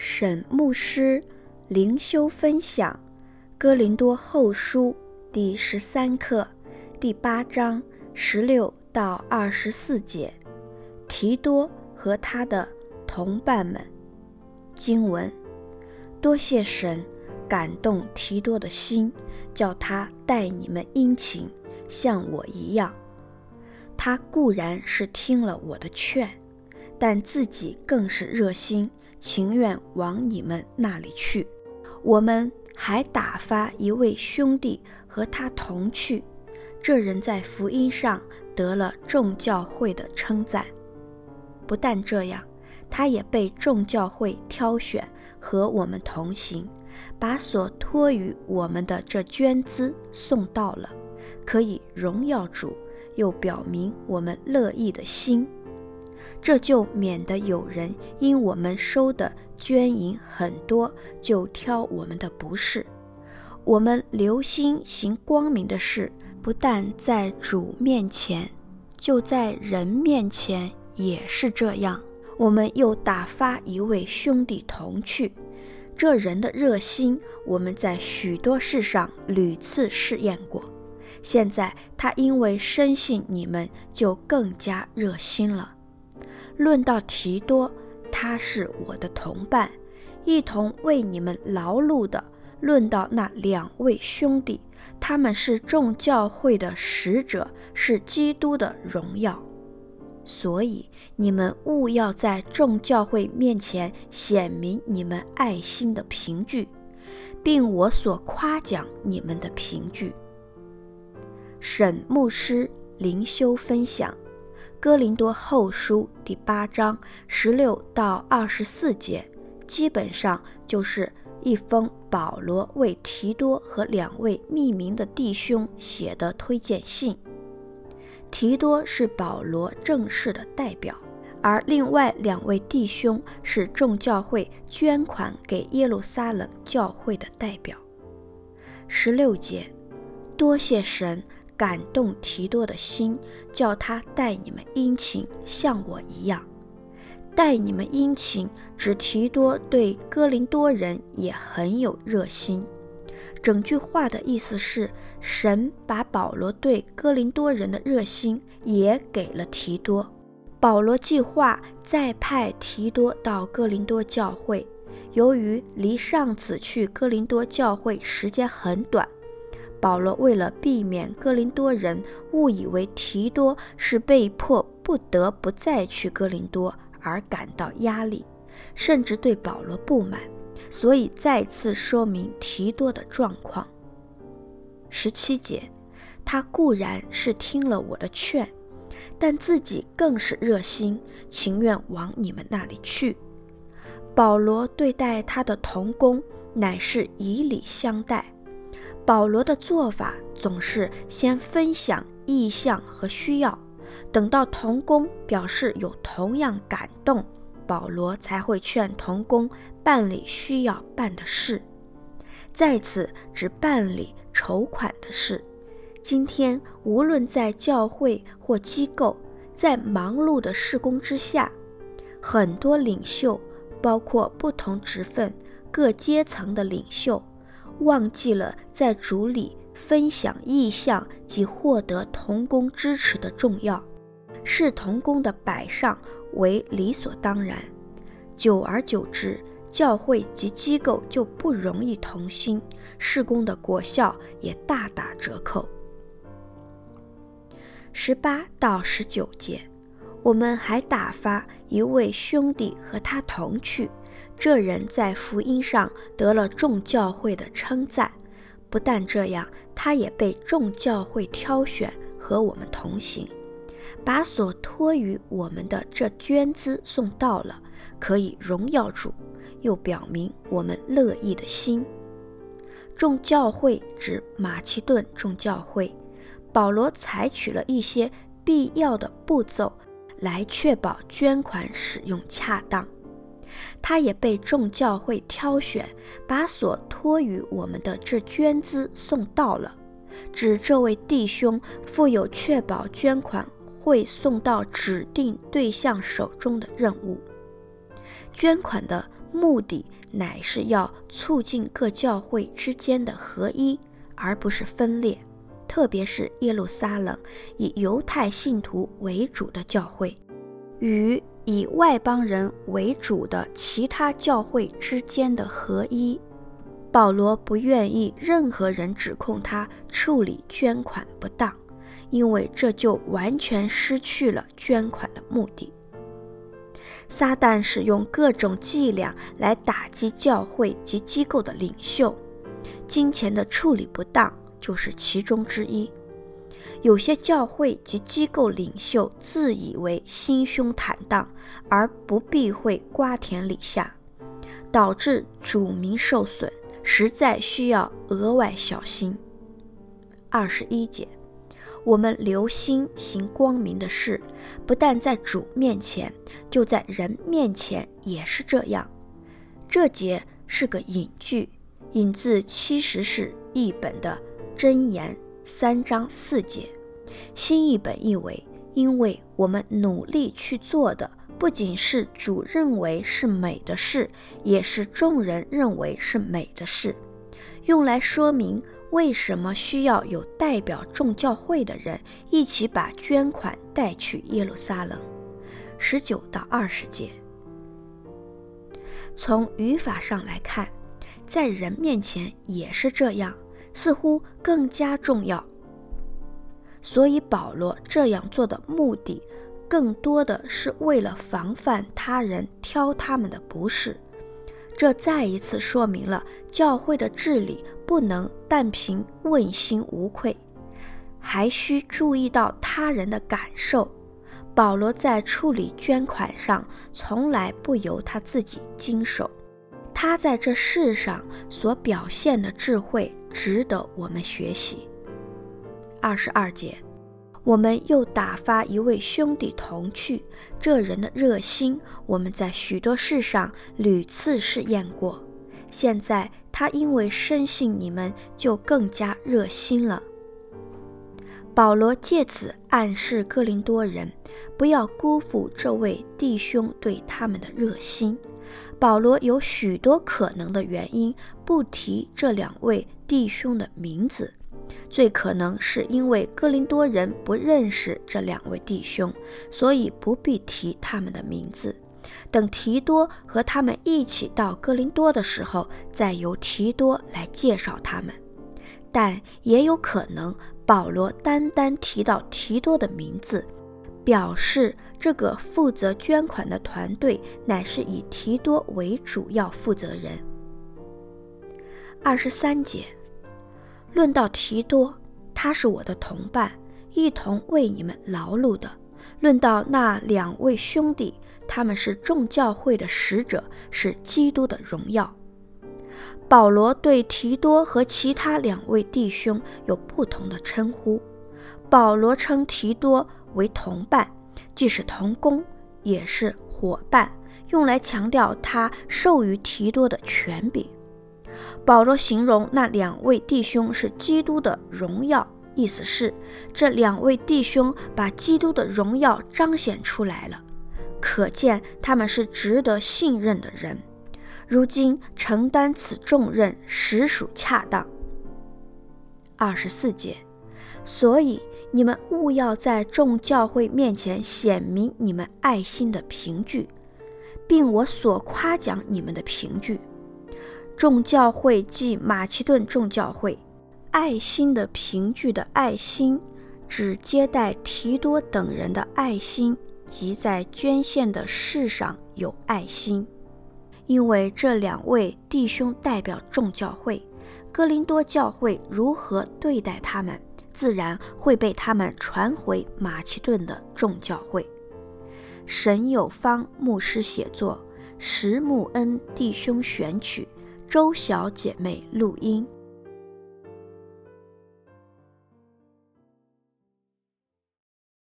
沈牧师灵修分享《哥林多后书》第十三课第八章十六到二十四节，提多和他的同伴们。经文：多谢神感动提多的心，叫他待你们殷勤，像我一样。他固然是听了我的劝，但自己更是热心。情愿往你们那里去。我们还打发一位兄弟和他同去，这人在福音上得了众教会的称赞。不但这样，他也被众教会挑选和我们同行，把所托于我们的这捐资送到了，可以荣耀主，又表明我们乐意的心。这就免得有人因我们收的捐银很多，就挑我们的不是。我们留心行光明的事，不但在主面前，就在人面前也是这样。我们又打发一位兄弟同去，这人的热心，我们在许多事上屡次试验过。现在他因为深信你们，就更加热心了。论到提多，他是我的同伴，一同为你们劳碌的。论到那两位兄弟，他们是众教会的使者，是基督的荣耀。所以你们务要在众教会面前显明你们爱心的凭据，并我所夸奖你们的凭据。沈牧师灵修分享。哥林多后书第八章十六到二十四节，基本上就是一封保罗为提多和两位匿名的弟兄写的推荐信。提多是保罗正式的代表，而另外两位弟兄是众教会捐款给耶路撒冷教会的代表。十六节，多谢神。感动提多的心，叫他待你们殷勤，像我一样。待你们殷勤，指提多对哥林多人也很有热心。整句话的意思是，神把保罗对哥林多人的热心也给了提多。保罗计划再派提多到哥林多教会，由于离上次去哥林多教会时间很短。保罗为了避免哥林多人误以为提多是被迫不得不再去哥林多而感到压力，甚至对保罗不满，所以再次说明提多的状况。十七节，他固然是听了我的劝，但自己更是热心，情愿往你们那里去。保罗对待他的同工乃是以礼相待。保罗的做法总是先分享意向和需要，等到同工表示有同样感动，保罗才会劝同工办理需要办的事。在此只办理筹款的事。今天无论在教会或机构，在忙碌的事工之下，很多领袖，包括不同职分、各阶层的领袖。忘记了在主里分享意向及获得同工支持的重要，视同工的摆上为理所当然。久而久之，教会及机构就不容易同心，事工的果效也大打折扣。十八到十九节，我们还打发一位兄弟和他同去。这人在福音上得了众教会的称赞，不但这样，他也被众教会挑选和我们同行，把所托于我们的这捐资送到了，可以荣耀主，又表明我们乐意的心。众教会指马其顿众教会，保罗采取了一些必要的步骤，来确保捐款使用恰当。他也被众教会挑选，把所托于我们的这捐资送到了，指这位弟兄负有确保捐款会送到指定对象手中的任务。捐款的目的乃是要促进各教会之间的合一，而不是分裂。特别是耶路撒冷以犹太信徒为主的教会，与以外邦人为主的其他教会之间的合一。保罗不愿意任何人指控他处理捐款不当，因为这就完全失去了捐款的目的。撒旦使用各种伎俩来打击教会及机构的领袖，金钱的处理不当就是其中之一。有些教会及机构领袖自以为心胸坦荡，而不避讳瓜田李下，导致主名受损。实在需要额外小心。二十一节，我们留心行光明的事，不但在主面前，就在人面前也是这样。这节是个引句，引自七十士译本的箴言三章四节。新译本译为：因为我们努力去做的。不仅是主认为是美的事，也是众人认为是美的事，用来说明为什么需要有代表众教会的人一起把捐款带去耶路撒冷。十九到二十节。从语法上来看，在人面前也是这样，似乎更加重要。所以保罗这样做的目的，更多的是为了防范他人挑他们的不是，这再一次说明了教会的治理不能但凭问心无愧，还需注意到他人的感受。保罗在处理捐款上从来不由他自己经手，他在这世上所表现的智慧值得我们学习。二十二节。我们又打发一位兄弟同去，这人的热心，我们在许多事上屡次试验过。现在他因为深信你们，就更加热心了。保罗借此暗示哥林多人，不要辜负这位弟兄对他们的热心。保罗有许多可能的原因不提这两位弟兄的名字。最可能是因为哥林多人不认识这两位弟兄，所以不必提他们的名字。等提多和他们一起到哥林多的时候，再由提多来介绍他们。但也有可能保罗单单提到提多的名字，表示这个负责捐款的团队乃是以提多为主要负责人。二十三节。论到提多，他是我的同伴，一同为你们劳碌的。论到那两位兄弟，他们是众教会的使者，是基督的荣耀。保罗对提多和其他两位弟兄有不同的称呼。保罗称提多为同伴，既是同工，也是伙伴，用来强调他授予提多的权柄。保罗形容那两位弟兄是基督的荣耀，意思是这两位弟兄把基督的荣耀彰显出来了，可见他们是值得信任的人。如今承担此重任实属恰当。二十四节，所以你们务要在众教会面前显明你们爱心的凭据，并我所夸奖你们的凭据。众教会即马其顿众教会，爱心的凭据的爱心，指接待提多等人的爱心，及在捐献的事上有爱心。因为这两位弟兄代表众教会，哥林多教会如何对待他们，自然会被他们传回马其顿的众教会。沈有方牧师写作，石木恩弟兄选曲。周小姐妹录音。